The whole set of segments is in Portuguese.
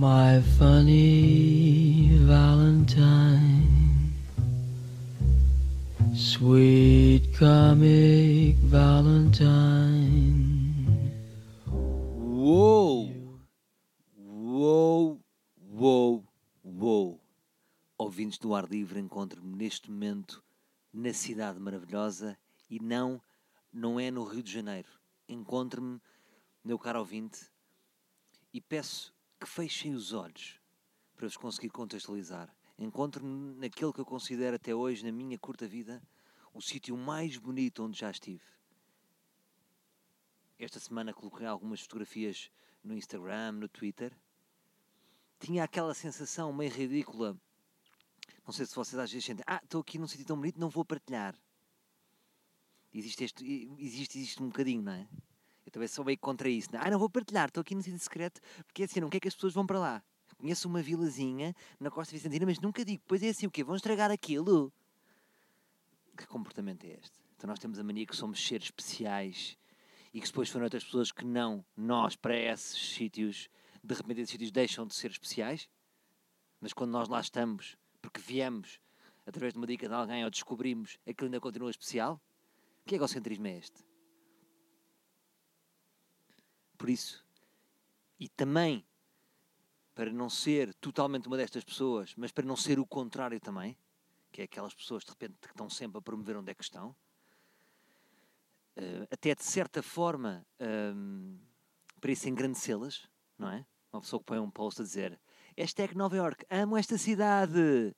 My funny Valentine, sweet comic Valentine. Uou! Uou! Uou! Uou! Ouvintes do ar livre, encontro-me neste momento na cidade maravilhosa e não, não é no Rio de Janeiro. Encontro-me, meu caro ouvinte, e peço que fechem os olhos para vos conseguir contextualizar. Encontro-me naquele que eu considero até hoje, na minha curta vida, o sítio mais bonito onde já estive. Esta semana coloquei algumas fotografias no Instagram, no Twitter. Tinha aquela sensação meio ridícula. Não sei se vocês às vezes sentem, ah, estou aqui num sítio tão bonito, não vou partilhar. Existe, este, existe, existe um bocadinho, não é? Eu também sou meio contra isso. Ah, não vou partilhar, estou aqui num sítio secreto, porque é assim, não quer que as pessoas vão para lá. Conheço uma vilazinha na Costa Vicentina, mas nunca digo, pois é assim, o quê? Vão estragar aquilo? Que comportamento é este? Então nós temos a mania que somos seres especiais e que depois foram outras pessoas que não, nós, para esses sítios, de repente esses sítios deixam de ser especiais? Mas quando nós lá estamos, porque viemos através de uma dica de alguém ou descobrimos, aquilo ainda continua especial? Que egocentrismo é este? Por isso, e também para não ser totalmente uma destas pessoas, mas para não ser o contrário também, que é aquelas pessoas de repente que estão sempre a promover onde é que estão, uh, até de certa forma um, para isso engrandecê-las, não é? Uma pessoa que põe um post a dizer hashtag Nova York, amo esta cidade.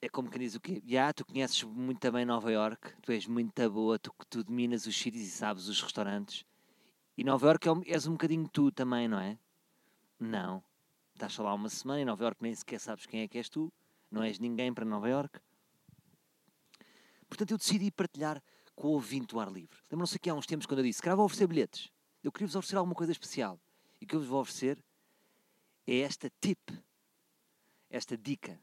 É como quem diz o quê? Já, tu conheces muito bem Nova York, tu és muito boa, tu, tu dominas os sítios e sabes os restaurantes. E Nova York é, és um bocadinho tu também, não é? Não. Estás só lá uma semana em Nova York nem sequer sabes quem é que és tu. Não és ninguém para Nova York. Portanto, eu decidi partilhar com o ouvinte do ar livre. Lembram-se que há uns tempos quando eu disse que vou oferecer bilhetes. Eu queria vos oferecer alguma coisa especial. E o que eu vos vou oferecer é esta tip, esta dica.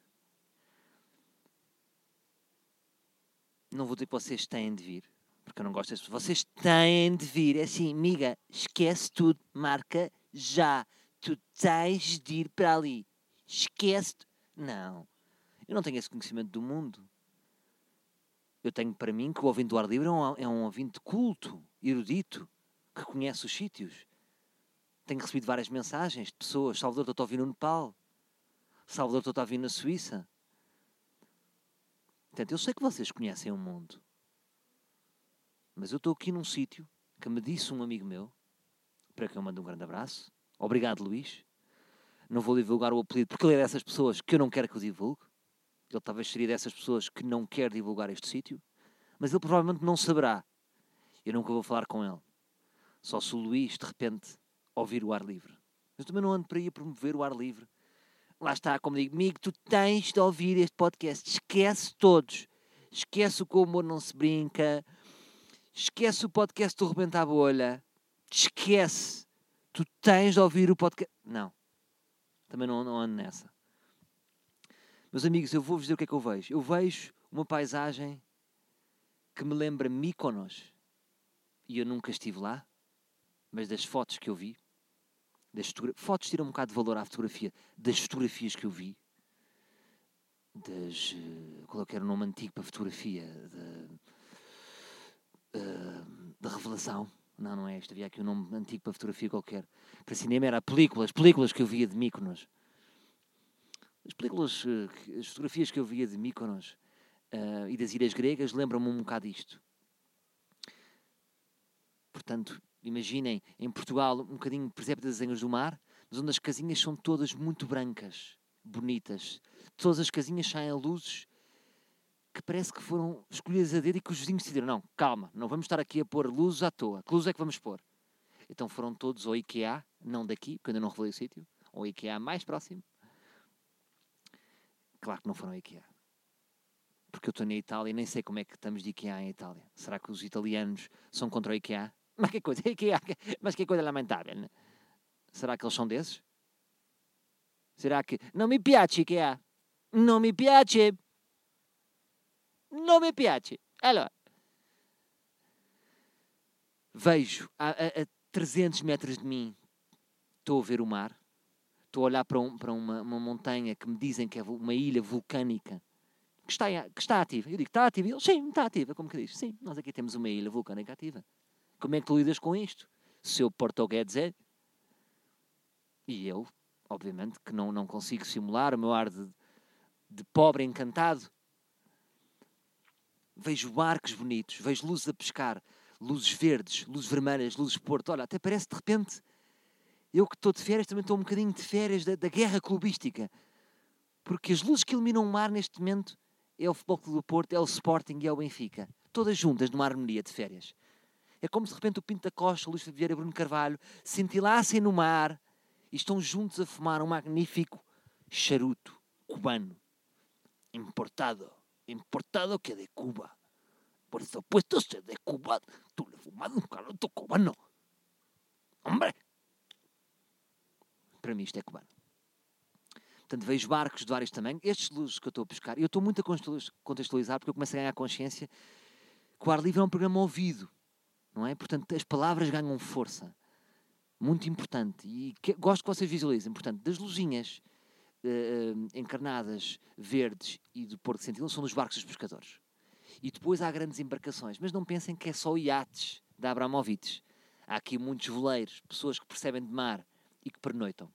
Não vou dizer que vocês têm de vir, porque eu não gosto pessoas. Vocês têm de vir. É assim, amiga, esquece tudo, marca já. Tu tens de ir para ali. Esquece. -te. Não. Eu não tenho esse conhecimento do mundo. Eu tenho para mim que o ouvinte do ar livre é um, é um ouvinte culto, erudito, que conhece os sítios. Tenho recebido várias mensagens de pessoas. Salvador, estou a ouvir no Nepal. Salvador, estou a ouvir na Suíça. Portanto, eu sei que vocês conhecem o mundo. Mas eu estou aqui num sítio que me disse um amigo meu, para quem eu mando um grande abraço. Obrigado, Luís. Não vou divulgar o apelido porque ele é dessas pessoas que eu não quero que eu divulgue. Ele talvez seria dessas pessoas que não quer divulgar este sítio. Mas ele provavelmente não saberá. Eu nunca vou falar com ele. Só se o Luís, de repente, ouvir o ar livre. Mas também não ando para a promover o ar livre. Lá está, como digo, amigo, tu tens de ouvir este podcast. Esquece todos. Esquece o que o não se brinca Esquece o podcast do Rebenta a Bolha. Esquece. Tu tens de ouvir o podcast. Não. Também não, não ando nessa. Meus amigos, eu vou-vos dizer o que é que eu vejo. Eu vejo uma paisagem que me lembra Mykonos. E eu nunca estive lá, mas das fotos que eu vi, das fotos tiram um bocado de valor à fotografia, das fotografias que eu vi, das. Eh, qual é que era o nome antigo para fotografia? De revelação. Não, não é este. Havia aqui um nome antigo para fotografia qualquer. Para cinema era películas, películas que eu via de Mykonos. As películas, uh, as fotografias que eu via de Mykonos uh, e das ilhas gregas lembram-me um bocado isto. Portanto, imaginem, em Portugal, um bocadinho presépio das desenhos do mar, mas onde as casinhas são todas muito brancas, bonitas. Todas as casinhas saem a luzes que parece que foram escolhidas a dedo e que os vizinhos decidiram: não, calma, não vamos estar aqui a pôr luzes à toa. Que luz é que vamos pôr? Então foram todos ao IKEA, não daqui, porque ainda não revelei o sítio, ao IKEA mais próximo. Claro que não foram ao IKEA. Porque eu estou na Itália e nem sei como é que estamos de IKEA em Itália. Será que os italianos são contra o IKEA? Mas que coisa, IKEA, mas que coisa lamentável. Né? Será que eles são desses? Será que. Não me piace IKEA. Não me piace não me piace. Allora, vejo a, a, a 300 metros de mim, estou a ver o mar, Estou a olhar para, um- para uma, uma montanha que me dizem que é uma ilha vulcânica que está, que está ativa. Eu digo, está ativa? Ele, sim, está ativa. Como que diz? Sim, nós aqui temos uma ilha vulcânica ativa. Como é que tu lidas com isto? Seu português é. E eu, obviamente, que não, não consigo simular o meu ar de, de pobre encantado. Vejo barcos bonitos, vejo luzes a pescar, luzes verdes, luzes vermelhas, luzes porto. Olha, até parece de repente, eu que estou de férias, também estou um bocadinho de férias da, da guerra clubística. Porque as luzes que iluminam o mar neste momento é o Futebol Clube do Porto, é o Sporting e é o Benfica. Todas juntas numa harmonia de férias. É como se de repente o Pinto da Costa, o Luís Vieira e Bruno Carvalho cintilassem no mar e estão juntos a fumar um magnífico charuto cubano. Importado. Importado que de Cuba. Por supuesto, se de Cuba, tú le fumas un charuto cubano. Hombre! Para mim isto é cubano. Portanto, vejo barcos de vários tamanhos. Estes luzes que eu estou a pescar, eu estou muito a contextualiz- contextualizar porque eu começo a ganhar consciência que o ar livre é um programa ouvido, não é? Portanto, as palavras ganham força. Muito importante. E que- gosto que vocês visualizem. Portanto, das luzinhas eh, encarnadas, verdes e do Porto Sentinela são dos barcos dos pescadores. E depois há grandes embarcações. Mas não pensem que é só iates da Abramovites. Há aqui muitos voleiros, pessoas que percebem de mar e que pernoitam.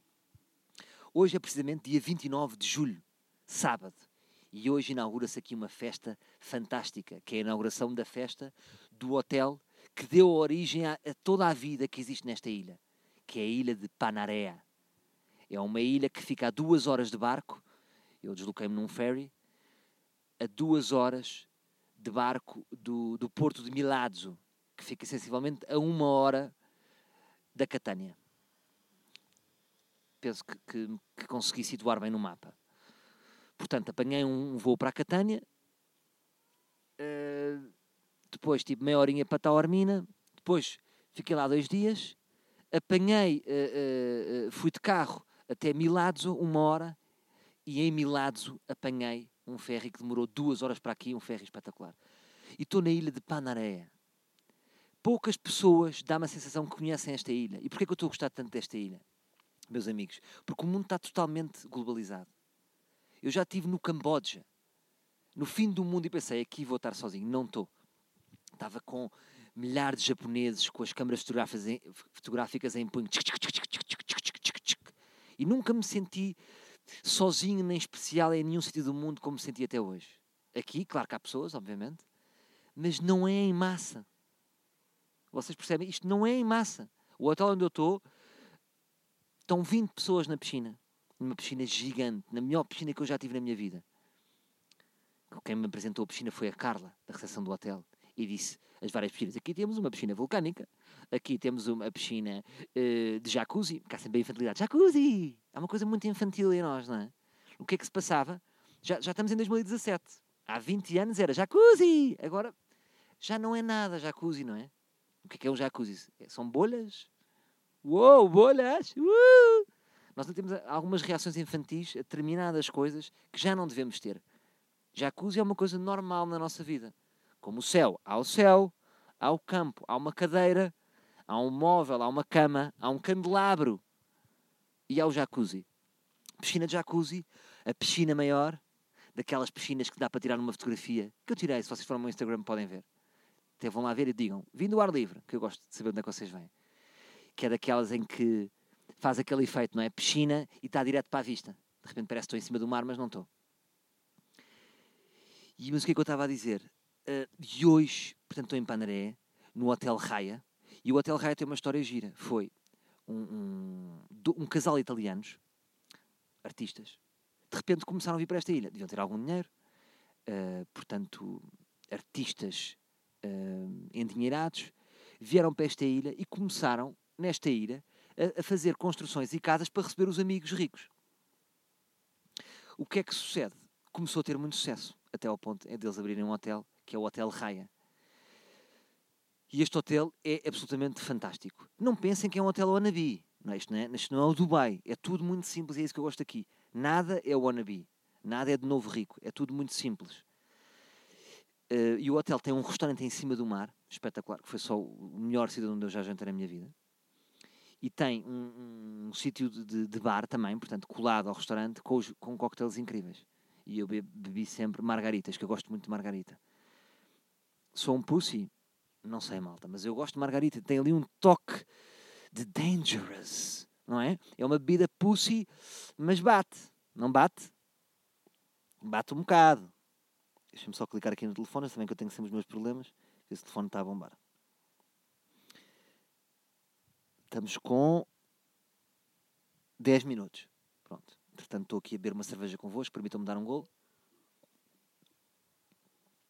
Hoje é precisamente dia 29 de julho, sábado. E hoje inaugura-se aqui uma festa fantástica, que é a inauguração da festa do hotel que deu origem a, a toda a vida que existe nesta ilha, que é a ilha de Panarea. É uma ilha que fica a duas horas de barco. Eu desloquei-me num ferry. A duas horas de barco do, do porto de Milazzo, que fica sensivelmente a uma hora da Catânia. Penso que, que, que consegui situar bem no mapa. Portanto, apanhei um voo para a Catânia. eh, depois tive meia horinha para Taormina. Depois fiquei lá dois dias. Apanhei, eh, eh, fui de carro até Milazzo, uma hora. E em Milazzo apanhei um ferry que demorou duas horas para aqui, um ferry espetacular. E estou na ilha de Panarea. Poucas pessoas dá-me a sensação que conhecem esta ilha. E porquê que eu estou a gostar tanto desta ilha? Meus amigos, porque o mundo está totalmente globalizado. Eu já estive no Camboja, no fim do mundo, e pensei, aqui vou estar sozinho. Não estou. Estava com milhares de japoneses com as câmaras fotográficas em, fotográficas em punho. E nunca me senti sozinho nem especial em nenhum sítio do mundo como me senti até hoje. Aqui, claro que há pessoas, obviamente, mas não é em massa. Vocês percebem? Isto não é em massa. O hotel onde eu estou, estão 20 pessoas na piscina. Numa piscina gigante, na melhor piscina que eu já tive na minha vida. Quem me apresentou a piscina foi a Carla, da recepção do hotel, e disse as várias piscinas. Aqui temos uma piscina vulcânica, aqui temos uma piscina eh, de jacuzzi, cá sempre a infantilidade. Jacuzzi! É uma coisa muito infantil em nós, não é? O que é que se passava? Já, já estamos em 2017. Há 20 anos era jacuzzi! Agora já não é nada jacuzzi, não é? O que é que é um jacuzzi? É- São bolhas? Uou, bolhas! Uh! Nós temos algumas reações infantis a determinadas coisas que já não devemos ter. Jacuzzi é uma coisa normal na nossa vida. Como o céu. Há o céu, há o campo, há uma cadeira, há um móvel, há uma cama, há um candelabro. E há o jacuzzi. Piscina de jacuzzi, a piscina maior, daquelas piscinas que dá para tirar numa fotografia, que eu tirei, se vocês forem meu Instagram podem ver. Até vão lá ver e digam, vindo ao ar livre, que eu gosto de saber onde é que vocês vêm. Que é daquelas em que faz aquele efeito, não é? Piscina e está direto para a vista. De repente parece que estou em cima do mar, mas não estou. E mas o que é que eu estava a dizer? Uh, e hoje, portanto, estou em Panaré, no Hotel Raia, e o Hotel Raia tem uma história gira. Foi um, um, um casal de italianos, artistas, de repente começaram a vir para esta ilha. Deviam ter algum dinheiro. Uh, portanto, artistas uh, endinheirados vieram para esta ilha e começaram, nesta ilha, a, a fazer construções e casas para receber os amigos ricos. O que é que sucede? Começou a ter muito sucesso, até ao ponto é deles abrirem um hotel, que é o Hotel Raia. E este hotel é absolutamente fantástico. Não pensem que é um hotel wannabe. Não, é? isto, não é, isto não é o Dubai. É tudo muito simples e é isso que eu gosto aqui. Nada é wannabe. Nada é de novo rico. É tudo muito simples. Eh, e o hotel tem um restaurante em cima do mar, espetacular, que foi só o melhor sítio onde eu já jantei na minha vida. E tem um, um sítio de, de, bar também, portanto, colado ao restaurante, com, com coquetéis incríveis. E eu be- bebi sempre margaritas, que eu gosto muito de margarita. Sou um pussy? Não sei, malta, mas eu gosto de margarita. Tem ali um toque de dangerous, não é? É uma bebida pussy, mas bate. Não bate? Bate um bocado. Deixa-me só clicar aqui no telefone, também que eu tenho sempre os meus problemas. Esse telefone está a bombar. Estamos com 10 minutos. Pronto. Portanto, estou aqui a beber uma cerveja convosco, permitam-me dar um golo.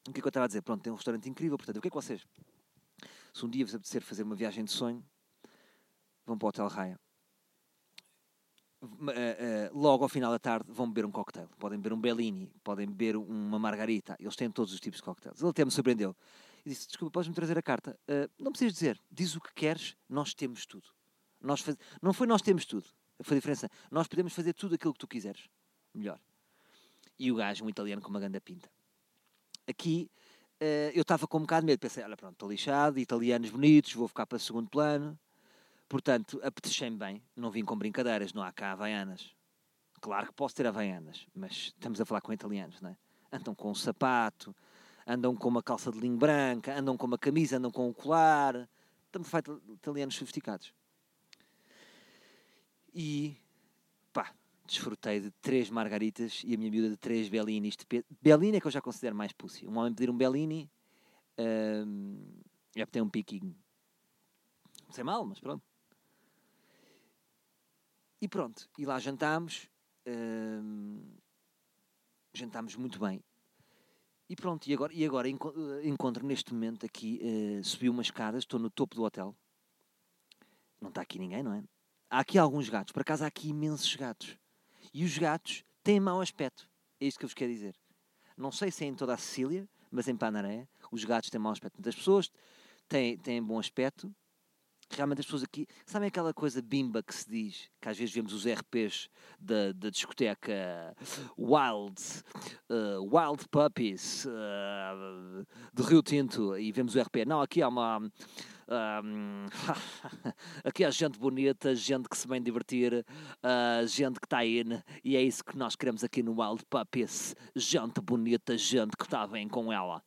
O que é que eu estava a dizer? Pronto, tem um restaurante incrível, portanto, o que é que vocês, se um dia vos apetecer fazer uma viagem de sonho, vão para o Hotel Raia. Ma- eh, eh, logo ao final da tarde vão beber um cocktail. Podem beber um Bellini, podem beber uma Margarita. Eles têm todos os tipos de cocktails. Ele até me surpreendeu. E disse: Desculpa, podes-me trazer a carta? "Ah, não precisas dizer. Diz o que queres, nós temos tudo. Nós faz... Não foi nós temos tudo. Foi a diferença. Nós podemos fazer tudo aquilo que tu quiseres. Melhor. E o gajo, um italiano com uma ganda pinta. Aqui eh, eu estava com um bocado de medo. Pensei: olha, pronto, estou lixado, italianos bonitos, vou ficar para segundo plano. Portanto, apetechei-me bem. Não vim com brincadeiras, não há cá havaianas. Claro que posso ter havaianas, mas estamos a falar com italianos, não é? Andam com um sapato, andam com uma calça de linho branca, andam com uma camisa, andam com um colar. Estamos a falar italianos sofisticados. E, desfrutei de três margaritas e a minha miúda de três Bellinis. De pe... Bellini é que eu já considero mais pussy. Um homem pedir um Bellini hum, é porque tem um piquinho. Não sei mal, mas pronto. E pronto, e lá jantámos. hum, jantámos muito bem. E pronto, e agora, e agora enco- encontro neste momento aqui, eh, subi umas escadas, estou no topo do hotel. Não está aqui ninguém, não é? Há aqui alguns gatos, por acaso há aqui imensos gatos. E os gatos têm mau aspecto. É isso que eu vos quero dizer. Não sei se é em toda a Sicília, mas em Panaré, os gatos têm mau aspecto. As pessoas têm, têm bom aspecto. Realmente as pessoas aqui, sabem aquela coisa bimba que se diz, que às vezes vemos os RPs da, da discoteca Wild, eh, Wild Puppies eh, de Rio Tinto e vemos o RP. Não, aqui há uma. ahm, aqui há gente bonita, gente que se vem divertir, ah, gente que está in, e é isso que nós queremos aqui no Wild Puppies. Gente bonita, gente que está bem com ela.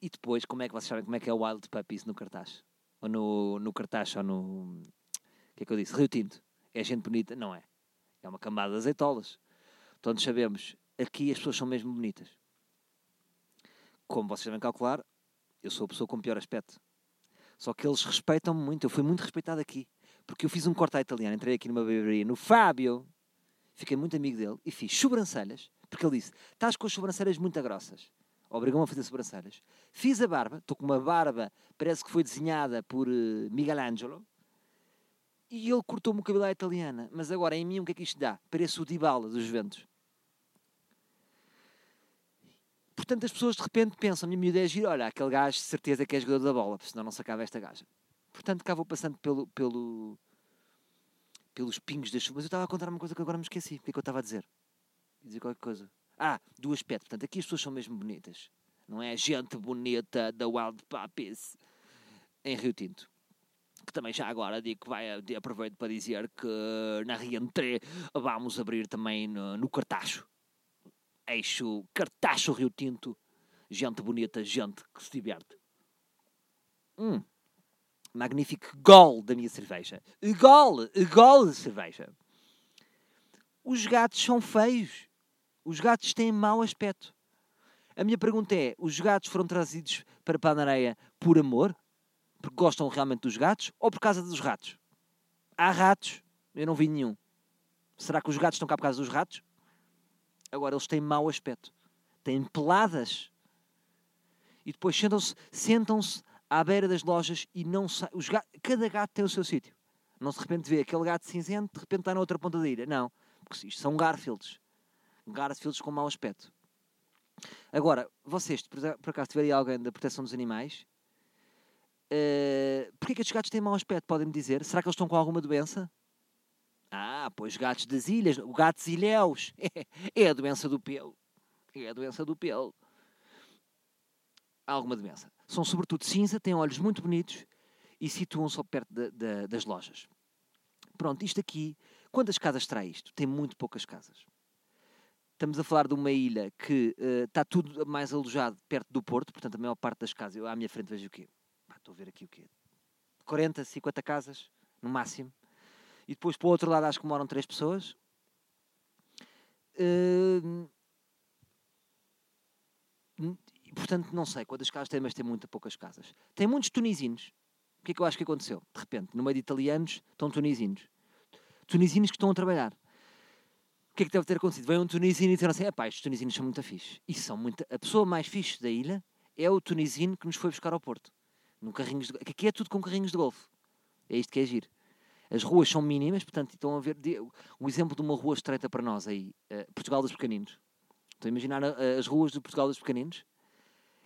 E depois, como é que vocês sabem como é que é o Wild Puppies no cartaz? Ou no, no cartaz, ou no. O que é que eu disse? Rio Tinto. É gente bonita? Não é. É uma camada de azeitolas. Todos sabemos, aqui as pessoas são mesmo bonitas. Como vocês devem calcular, eu sou a pessoa com pior aspecto. Só que eles respeitam-me muito. Eu fui muito respeitado aqui. Porque eu fiz um corte à italiana. Entrei aqui numa barbearia, no Fábio. Fiquei muito amigo dele. E fiz sobrancelhas. Porque ele disse, estás com as sobrancelhas muito grossas. Obrigou-me a fazer sobrancelhas. Fiz a barba. Estou com uma barba, parece que foi desenhada por eh, Michelangelo. E ele cortou-me o cabelo à italiana. Mas agora, em mim, o que é que isto dá? Pareço o Dybala dos Juventus. Portanto, as pessoas de repente pensam, minha miúda é gira, olha, aquele gajo de certeza que é jogador da bola, senão não se acaba esta gaja. Portanto, cá vou passando pelo, pelo, pelos pingos das chuvas. Mas eu estava a contar uma coisa que agora me esqueci. O que é que eu estava a dizer? Dizer qualquer coisa. Ah, do aspecto. Portanto, aqui as pessoas são mesmo bonitas. Não é gente bonita da Wild Puppies em Rio Tinto. Que também já agora digo que vai, aproveito para dizer que na Rientré vamos abrir também no, no Cartacho. Eixo Cartacho Rio Tinto. Gente bonita, gente que se diverte. Hum. Magnífico gol da minha cerveja. Gol! Gol de cerveja. Os gatos são feios. Os gatos têm mau aspecto. A minha pergunta é: os gatos foram trazidos para Panareia por amor? Porque gostam realmente dos gatos? Ou por causa dos ratos? Há ratos, eu não vi nenhum. Será que os gatos estão cá por causa dos ratos? Agora, eles têm mau aspecto. Têm peladas. E depois sentam-se sentam à beira das lojas e não sa... os ga... Cada gato tem o seu sítio. Não se de repente vê aquele gato cinzento, de repente está na outra ponta da ilha. Não. Porque isto são Garfields. Garfields com mau aspecto. Agora, vocês, por acaso, tiverem alguém da proteção dos animais, uh, porquê que estes gatos têm mau aspecto? Podem-me dizer? Será que eles estão com alguma doença? Ah, pois gatos das ilhas, gatos ilhéus. É a doença do pelo. É a doença do pelo. Há alguma doença. São sobretudo cinza, têm olhos muito bonitos e situam-se perto da- da- das lojas. Pronto. Isto aqui, quantas casas terá isto? Tem muito poucas casas. Estamos a falar de uma ilha que uh, está tudo mais alojado perto do porto, portanto a maior parte das casas, eu à minha frente vejo o quê? Estou a ver aqui o quê? 40, 50 casas, no máximo. E depois para o outro lado acho que moram três pessoas. Uh, portanto, não sei quantas casas tem, mas tem muito poucas casas. Tem muitos tunisinos. O que é que eu acho que aconteceu? De repente, no meio de italianos, estão tunisinos. Tunisinos que estão a trabalhar. O que é que deve ter acontecido? Vem um tunisino e disseram assim: pá, estes tunisinos são muito fixe. E são muito... A pessoa mais fixe da ilha é o tunisino que nos foi buscar ao Porto. No carrinhos de... Aqui é tudo com carrinhos de golfe. É isto que é giro. As ruas são mínimas, portanto, estão a ver um exemplo de uma rua estreita para nós aí, uh, Portugal dos Pequeninos. Estão a imaginar uh, as ruas do Portugal dos Pequeninos?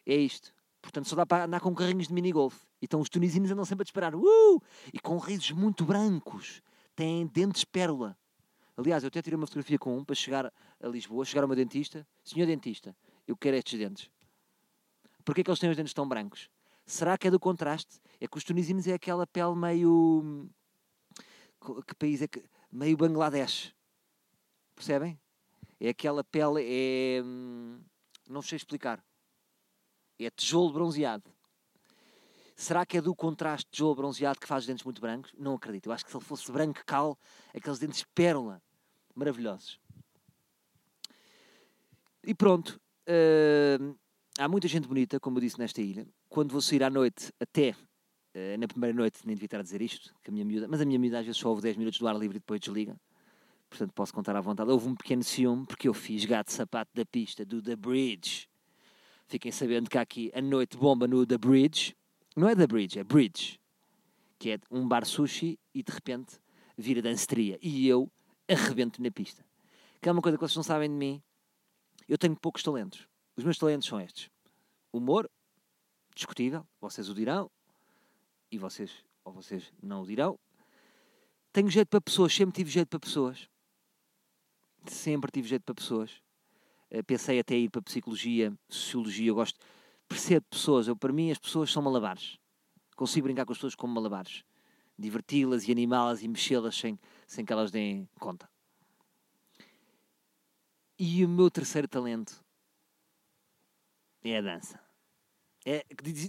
É isto. Portanto, só dá para andar com carrinhos de mini-golf. Então os tunisinos andam sempre a disparar. Uh! E com risos muito brancos. Têm dentes pérola. Aliás, eu até tirei uma fotografia com um para chegar a Lisboa, chegar ao meu dentista. Senhor dentista, eu quero estes dentes. Porquê é que eles têm os dentes tão brancos? Será que é do contraste? É que os tunisinos é aquela pele meio... Que país é que... Meio Bangladesh. Percebem? É aquela pele... É... Hum, não sei explicar. É tijolo bronzeado. Será que é do contraste de tijolo bronzeado que faz os dentes muito brancos? Não acredito. Eu acho que se ele fosse branco cal, aqueles dentes pérola maravilhosos. E pronto, uh, há muita gente bonita, como eu disse, nesta ilha. Quando vou sair à noite, até uh, na primeira noite, nem devia estar a dizer isto, que a minha miúda, mas a minha miúda às vezes só ouve 10 minutos do ar livre e depois desliga. Portanto, posso contar à vontade. Houve um pequeno ciúme, porque eu fiz gato sapato da pista do The Bridge. Fiquem sabendo que há aqui a noite bomba no The Bridge. Não é The Bridge, é Bridge. Que é um bar sushi e de repente vira danceteria. E eu arrebento na pista. Que é uma coisa que vocês não sabem de mim. Eu tenho poucos talentos. Os meus talentos são estes: humor, discutível, vocês o dirão, e vocês, ou vocês não o dirão. Tenho jeito para pessoas, sempre tive jeito para pessoas. Sempre tive jeito para pessoas. Uh, pensei até ir para psicologia, sociologia, eu gosto, percebo pessoas. Eu, para mim, as pessoas são malabares. Consigo brincar com as pessoas como malabares. Diverti-las e animá-las e mexê-las sem, sem que elas deem conta. E o meu terceiro talento é a dança. É,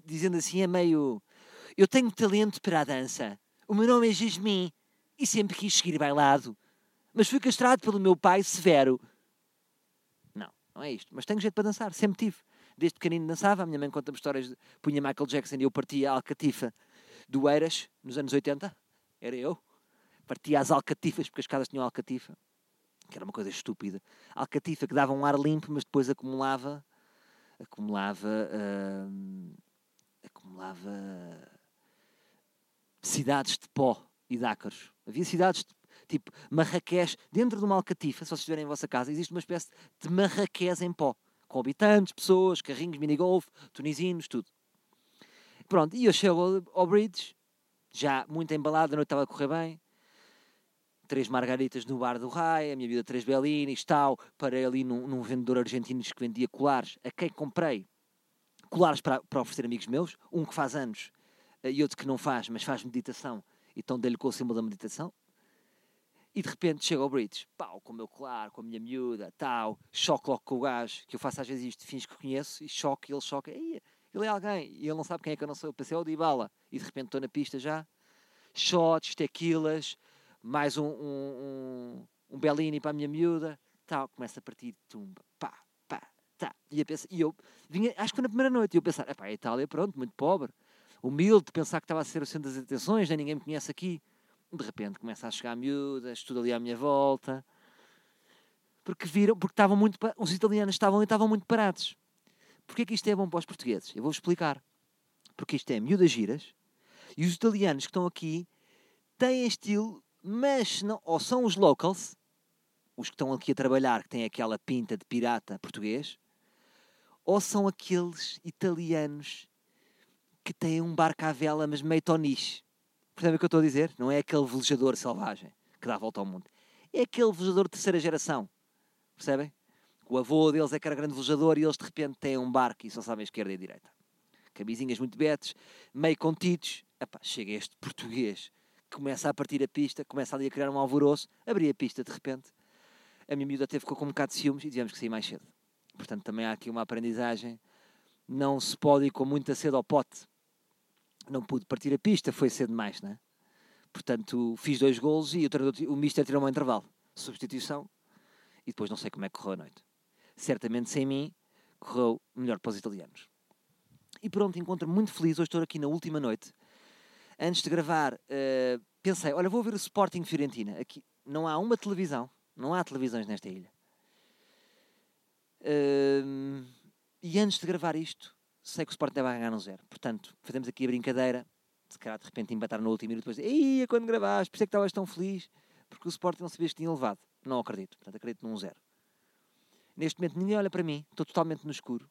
dizendo assim, é meio. Eu tenho talento para a dança. O meu nome é Jasmin e sempre quis seguir bailado. Mas fui castrado pelo meu pai severo. Não, não é isto. Mas tenho jeito para dançar, sempre tive. Desde pequenino dançava, a minha mãe conta-me histórias de punha Michael Jackson e eu partia a alcatifa do Eiras, nos anos 80, era eu. Partia as alcatifas, porque as casas tinham alcatifa, que era uma coisa estúpida. Alcatifa que dava um ar limpo, mas depois acumulava, acumulava, hum, acumulava cidades de pó e de ácaros. Havia cidades de, tipo Marrakech, dentro de uma alcatifa, se vocês estiverem em vossa casa, existe uma espécie de Marrakech em pó, com habitantes, pessoas, carrinhos, minigolf, tunisinos, tudo. Pronto, e eu chego ao, Bridge, já muito embalado, a noite estava a correr bem. Três margaritas no bar do Rai, a minha vida três bellinis, tal. Parei ali num, num vendedor argentino que vendia colares, a quem comprei colares para, para oferecer amigos meus. Um que faz anos eh, e outro que não faz, mas faz meditação. Então dei-lhe com o símbolo da meditação. E de repente chego ao Bridge, pau, com o meu colar, com a minha miúda, tal, choque logo com o gajo, que eu faço às vezes isto, fins que conheço, e choque, ele choca, ele é alguém e ele não sabe quem é que eu não sou. Eu pensei, é o Dybala. E de repente estou na pista já. Shots, tequilas, mais um, um, um, um Bellini para a minha miúda. Tal, começa a partir de tumba. Pá, pá, tá. E, pensar, e eu vinha, acho que na primeira noite, e eu pensar, pá, a Itália, pronto, muito pobre. Humilde, pensar que estava a ser o centro das atenções, nem ninguém me conhece aqui. De repente começa a chegar miúdas, tudo ali à minha volta. Porque viram, porque estavam muito, os italianos estavam e estavam muito parados. Porquê que isto é bom para os portugueses? Eu vou explicar. Porque isto é miúdas giras e os italianos que estão aqui têm estilo, mas não, ou são os locals, os que estão aqui a trabalhar, que têm aquela pinta de pirata português, ou são aqueles italianos que têm um barco à vela, mas meio toniche. Percebem o que eu estou a dizer? Não é aquele velejador selvagem que dá a volta ao mundo. É aquele velejador de terceira geração. Percebem? O avô deles é que era grande velejador e eles de repente têm um barco e só sabem esquerda e direita. Camisinhas muito betes, meio contidos. Epá, chega este português começa a partir a pista, começa ali a criar um alvoroço, abri a pista de repente, a minha miúda até ficou com um bocado de ciúmes e tivemos que sair mais cedo. Portanto, também há aqui uma aprendizagem, não se pode ir com muita cedo ao pote. Não pude partir a pista, foi cedo demais, não é? Portanto, fiz dois golos e o, treinador- o Mister tirou-me ao intervalo. Substituição. E depois não sei como é que correu a noite. Certamente, sem mim, correu melhor para os italianos. E pronto, encontro-me muito feliz. Hoje estou aqui na última noite. Antes de gravar, eh, pensei, olha, vou ver o Sporting Fiorentina. Aqui não há uma televisão. Não há televisões nesta ilha. Hum, e antes de gravar isto, sei que o Sporting vai ganhar um zero. Portanto, fazemos aqui a brincadeira. Se calhar de repente empatar no último minuto, depois Ei, quando gravaste, por isso é que estavas tão feliz, porque o Sporting não sabias que tinha levado. Não acredito, portanto acredito num zero. Neste momento ninguém olha para mim, estou totalmente no escuro.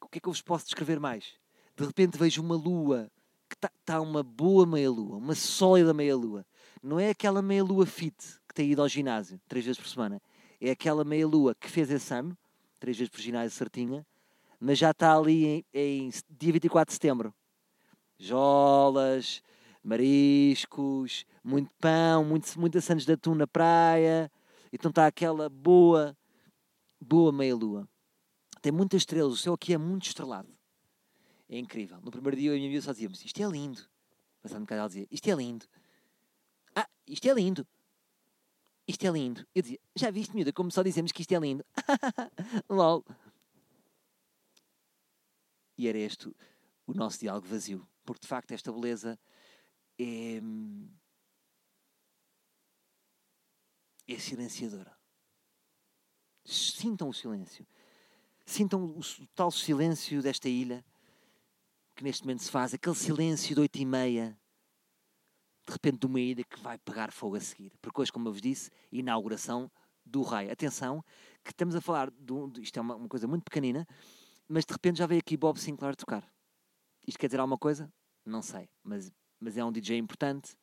O que é que eu vos posso descrever mais? De repente vejo uma lua, que está tá uma boa meia-lua, uma sólida meia-lua. Não é aquela meia-lua fit que tem ido ao ginásio três vezes por semana. É aquela meia-lua que fez exame, três vezes por ginásio certinha, mas já está ali em, em dia 24 de setembro. Jolas, mariscos, muito pão, muito, muita sandes de atum na praia. Então está aquela boa, boa meia-lua. Tem muitas estrelas, o céu aqui é muito estrelado. É incrível. No primeiro dia eu e a minha amiga só dizíamos, isto é lindo. Passando um bocado ela dizia, isto é lindo. Ah, isto é lindo. Isto é lindo. Eu dizia, já viste, miúda, como só dizemos que isto é lindo. LOL. E era este o nosso diálogo vazio. Porque de facto esta beleza é. é silenciadora. Sintam o silêncio. Sintam o, tal silêncio desta ilha que neste momento se faz, aquele silêncio de oito e meia, de repente de uma ilha que vai pegar fogo a seguir. Porque hoje, como eu vos disse, inauguração do raio. Atenção, que estamos a falar, de, de- isto é uma, uma coisa muito pequenina, mas de repente já veio aqui Bob Sinclair tocar. Isto quer dizer alguma coisa? Não sei, mas, mas é um DJ importante.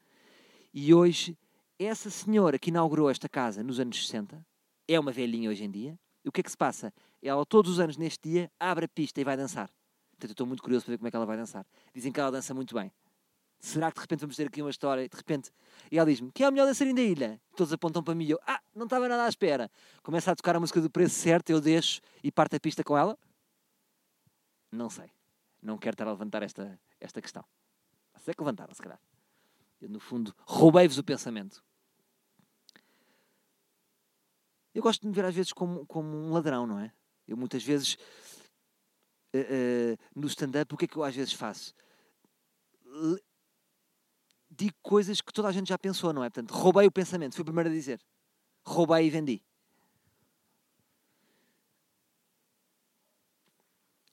E hoje, essa senhora que inaugurou esta casa nos anos 60, é uma velhinha hoje em dia. E o que é que se passa? Ela, todos os anos, neste dia, abre a pista e vai dançar. Portanto, eu estou muito curioso para ver como é que ela vai dançar. Dizem que ela dança muito bem. Será que de repente vamos ter aqui uma história de repente. E ela diz-me: Quem é o melhor dançarino da ilha? Todos apontam para mim e eu: Ah, não estava nada à espera. Começa a tocar a música do preço certo, eu deixo e parto a pista com ela? Não sei. Não quero estar a levantar esta, esta questão. Sei que levantaram, se calhar. Eu, no fundo, roubei-vos o pensamento. Eu gosto de me ver às vezes como, como um ladrão, não é? Eu muitas vezes, eh, eh, no stand-up, o que é que eu às vezes faço? Digo coisas que toda a gente já pensou, não é? Portanto, roubei o pensamento, fui o primeiro a dizer. Roubei e vendi.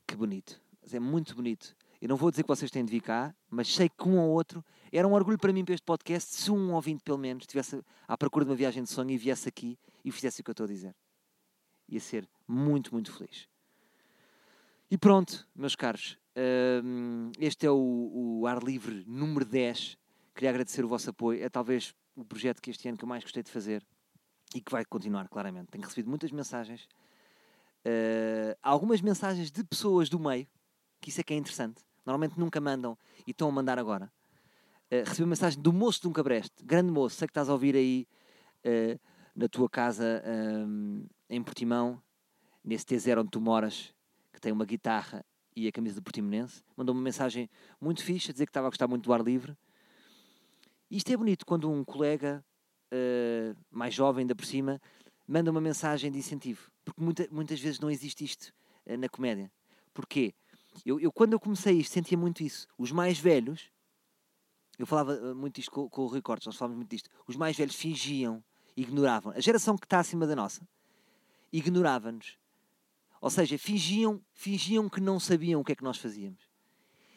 Que bonito. É muito bonito. Eu não vou dizer que vocês têm de vir cá, mas sei que um ou outro era um orgulho para mim para este podcast se um ouvinte, pelo menos, estivesse à procura de uma viagem de sonho e viesse aqui e fizesse o que eu estou a dizer. Ia ser muito, muito feliz. E pronto, meus caros. este é o, o Ar Livre número 10. Queria agradecer o vosso apoio. É talvez o projeto que este ano que eu mais gostei de fazer e que vai continuar, claramente. Tenho recebido muitas mensagens. Uh, algumas mensagens de pessoas do meio, que isso é que é interessante. Normalmente nunca mandam e estão a mandar agora. Uh, recebi uma mensagem do moço de um cabreste. Grande moço, sei que estás a ouvir aí uh, na tua casa um, em Portimão, nesse T0 onde tu moras, que tem uma guitarra e a camisa do Portimonense. Mandou uma mensagem muito fixe a dizer que estava a gostar muito do ar livre. E isto é bonito quando um colega uh, mais jovem, ainda por cima, manda uma mensagem de incentivo. Porque muita, muitas vezes não existe isto na comédia. Porquê? Eu, eu, quando eu comecei isto, sentia muito isso. Os mais velhos, eu falava uh, muito isto com, com o Rui Cortes, nós falávamos muito disto. Os mais velhos fingiam, ignoravam. A geração que está acima da nossa ignorava-nos. Ou seja, fingiam, fingiam que não sabiam o que é que nós fazíamos.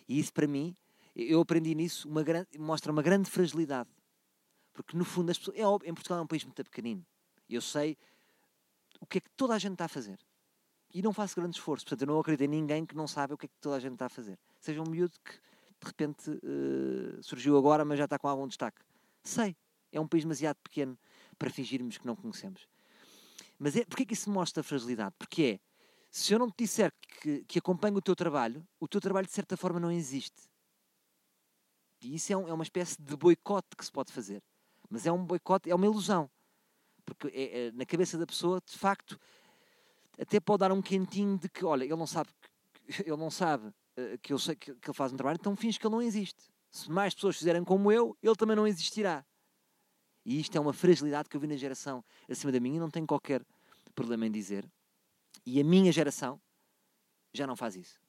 E isso, para mim, eu aprendi nisso, uma grande, mostra uma grande fragilidade. Porque, no fundo, as pessoas, é óbvio, em Portugal é um país muito pequenino. Eu sei o que é que toda a gente está a fazer. E não faço grande esforço. Portanto, eu não acredito em ninguém que não sabe o que é que toda a gente está a fazer. Seja um miúdo que, de repente, uh, surgiu agora, mas já está com algum destaque. Sei. É um país demasiado pequeno para fingirmos que não conhecemos. Mas é, porquê que isso mostra fragilidade? Porque é, se eu não te disser que, que acompanho o teu trabalho, o teu trabalho, de certa forma, não existe. E isso é, um- é uma espécie de boicote que se pode fazer. Mas é um boicote, é uma ilusão. Porque é- é- na cabeça da pessoa, de facto, até pode dar um quentinho de que, olha, ele não sabe, ele não sabe que eu sei que, que ele faz um trabalho, então finge que ele não existe. Se mais pessoas fizerem como eu, ele também não existirá. E isto é uma fragilidade que eu vi na geração acima da minha e não tenho qualquer problema em dizer. E a minha geração já não faz isso.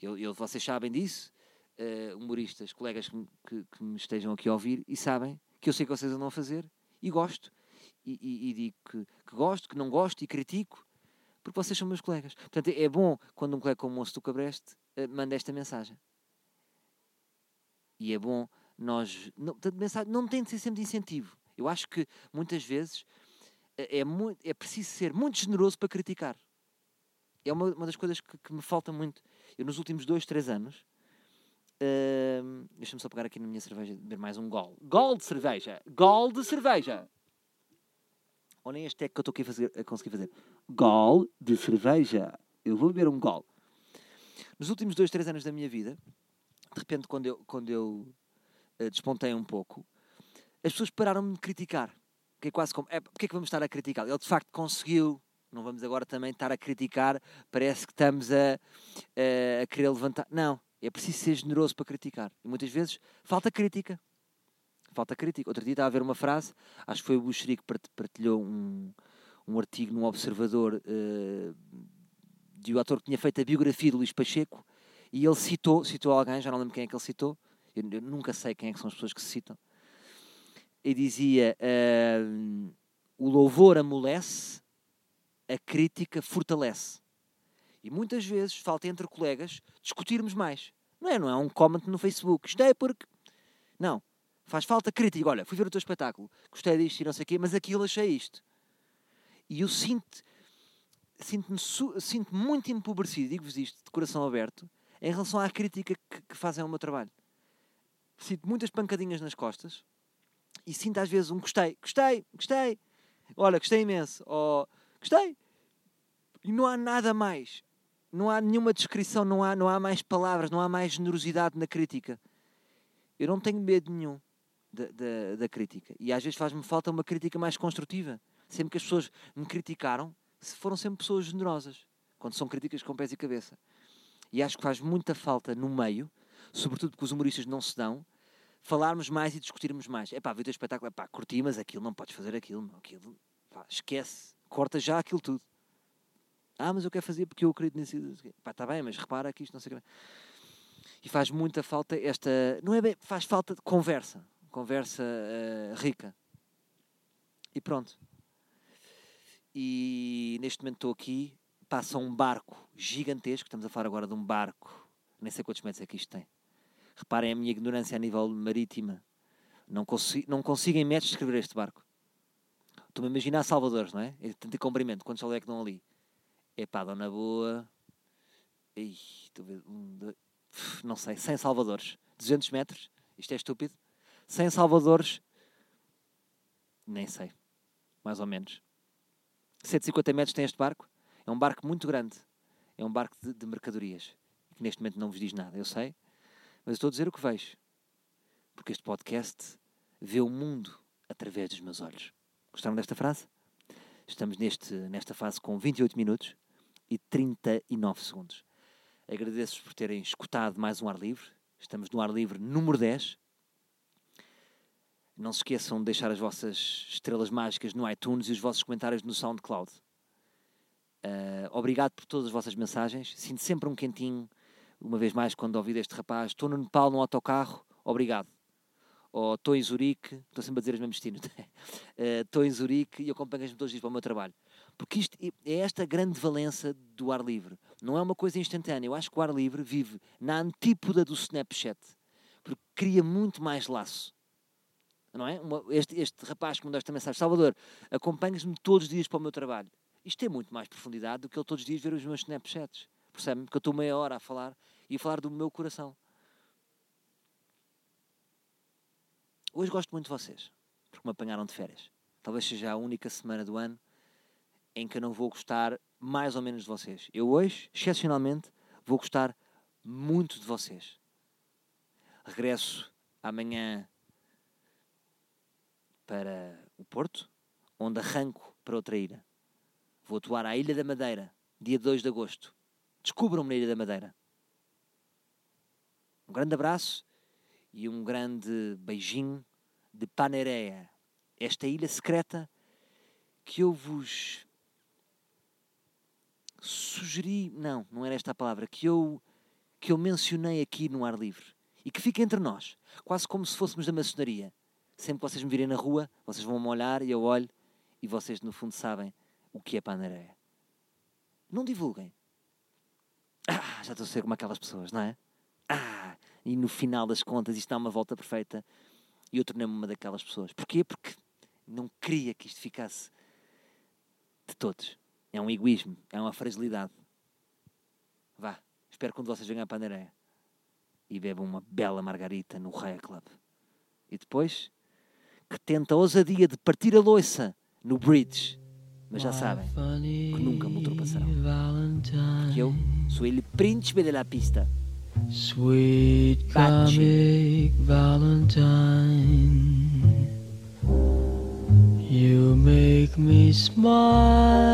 Eu, eu- vocês sabem disso, eh, humoristas, colegas que, que- que me estejam aqui a ouvir e sabem que eu sei que vocês andam a fazer e gosto. E, e- e digo que, que gosto, que não gosto e critico, porque vocês são meus colegas. Portanto, é bom quando um colega como o Moço do Cabreste eh, manda esta mensagem. E é bom nós. Não, portanto, mensagem, não tem de ser sempre de incentivo. Eu acho que muitas vezes eh, é, muito, é preciso ser muito generoso para criticar. É uma, uma das coisas que, que me falta muito. Eu, nos últimos dois, três anos, hum, deixa-me só pegar aqui na minha cerveja, beber mais um gol. Gol de cerveja! Gol de cerveja! Ou nem este é que eu estou aqui a, fazer, a conseguir fazer. Gol de cerveja! Eu vou beber um gol. Nos últimos dois, três anos da minha vida, de repente, quando eu, quando eu eh, despontei um pouco, as pessoas pararam-me de criticar. Que é quase como, é, porque é que vamos estar a criticar? Ele de facto conseguiu, não vamos agora também estar a criticar, parece que estamos a, a, a querer levantar. Não, é preciso ser generoso para criticar. E muitas vezes falta crítica. Falta crítica. Outro dia estava a ver uma frase, acho que foi o Buxeri que part- partilhou um, um artigo no Observador eh, de o ator que tinha feito a biografia de Luís Pacheco e ele citou, citou alguém, já não lembro quem é que ele citou, eu, eu nunca sei quem é que são as pessoas que se citam, e dizia: ahm, o louvor amolece, a crítica fortalece. E muitas vezes falta entre colegas discutirmos mais. Não é? Não é um comment no Facebook. Isto é porque. Não. Faz falta crítica. Olha, fui ver o teu espetáculo, gostei disto e não sei o quê, mas aquilo achei isto. E eu sinto. Sinto-me sinto muito empobrecido, digo-vos isto de coração aberto, em relação à crítica que, que fazem ao meu trabalho. Sinto muitas pancadinhas nas costas e sinto às vezes um gostei, gostei, gostei, olha, gostei imenso, ou gostei. E não há nada mais. Não há nenhuma descrição, não há, não há mais palavras, não há mais generosidade na crítica. Eu não tenho medo nenhum da, da, da crítica. E às vezes faz-me falta uma crítica mais construtiva. Sempre que as pessoas me criticaram, foram sempre pessoas generosas. Quando são críticas com pés e cabeça. E acho que faz muita falta no meio, sobretudo porque os humoristas não se dão, falarmos mais e discutirmos mais. É pá, vi o teu espetáculo, é pá, curti, mas aquilo não podes fazer aquilo, aquilo, pá, esquece, corta já aquilo tudo. Ah, mas eu quero fazer porque eu acredito nisso. Pá, está bem, mas repara que isto não sei o que. E faz muita falta esta. Não é bem. Faz falta de conversa. Conversa eh, rica. E pronto. E neste momento estou aqui. Passa um barco gigantesco. Estamos a falar agora de um barco. Nem sei quantos metros é que isto tem. Reparem a minha ignorância a nível marítima. Não consigo, não consigo em metros descrever este barco. Estou-me a imaginar Salvadores, não é? É tanto comprimento. Quantos é que dão ali? É pá, dão na boa. Ih, estou a ver. Um, dois, não sei, 100 Salvadores. 200 metros. Isto é estúpido. 100 Salvadores. Nem sei. Mais ou menos. 150 metros tem este barco. É um barco muito grande. É um barco de, de mercadorias. Que neste momento não vos diz nada, eu sei. Mas eu estou a dizer o que vejo. Porque este podcast vê o mundo através dos meus olhos. Gostaram desta frase? Estamos neste, nesta fase com 28 minutos e 39 segundos. Agradeço-vos por terem escutado mais um ar livre. Estamos no ar livre número 10. Não se esqueçam de deixar as vossas estrelas mágicas no iTunes e os vossos comentários no SoundCloud. Ah, obrigado por todas as vossas mensagens. Sinto sempre um quentinho, uma vez mais, quando ouvi deste rapaz. Estou no Nepal, num autocarro. Obrigado. Ou estou em Zurique. Estou sempre a dizer os mesmos destinos. Ah, Estou em Zurique e acompanho-me todos os dias para o meu trabalho. Porque isto é esta grande valença do ar livre. Não é uma coisa instantânea. Eu acho que o ar livre vive na antípoda do Snapchat. Porque cria muito mais laço. Não é? Este, este rapaz que mandou esta mensagem, Salvador, acompanhas-me todos os dias para o meu trabalho. Isto tem muito mais profundidade do que ele todos os dias ver os meus Snapchats. Percebe-me? Porque eu estou meia hora a falar e a falar do meu coração. Hoje gosto muito de vocês, porque me apanharam de férias. Talvez seja a única semana do ano em que eu não vou gostar mais ou menos de vocês. Eu hoje, excepcionalmente, vou gostar muito de vocês. regresso amanhã para o Porto, onde arranco para outra ilha. Vou atuar à Ilha da Madeira, dia 2 de agosto. Descubram-me na Ilha da Madeira. Um grande abraço e um grande beijinho de Panereia, esta ilha secreta que eu vos sugeri, não, não era esta a palavra, que eu, que eu mencionei aqui no ar livre e que fica entre nós, quase como se fôssemos da maçonaria. Sempre que vocês me virem na rua, vocês vão-me olhar e eu olho e vocês no fundo sabem o que é Pandareia. Não divulguem. Ah, já estou a ser como aquelas pessoas, não é? Ah, e no final das contas isto dá uma volta perfeita e eu tornei-me uma daquelas pessoas. Porquê? Porque não queria que isto ficasse de todos. É um egoísmo, é uma fragilidade. Vá, espero que de vocês venha à Pandareia e beba uma bela margarita no Raya Club. E depois, que tenta a ousadia de partir a loiça no bridge. Mas já sabem que nunca me ultrapassarão. Porque eu sou ele príncipe de la pista. Sweet comic Valentine, you make me smile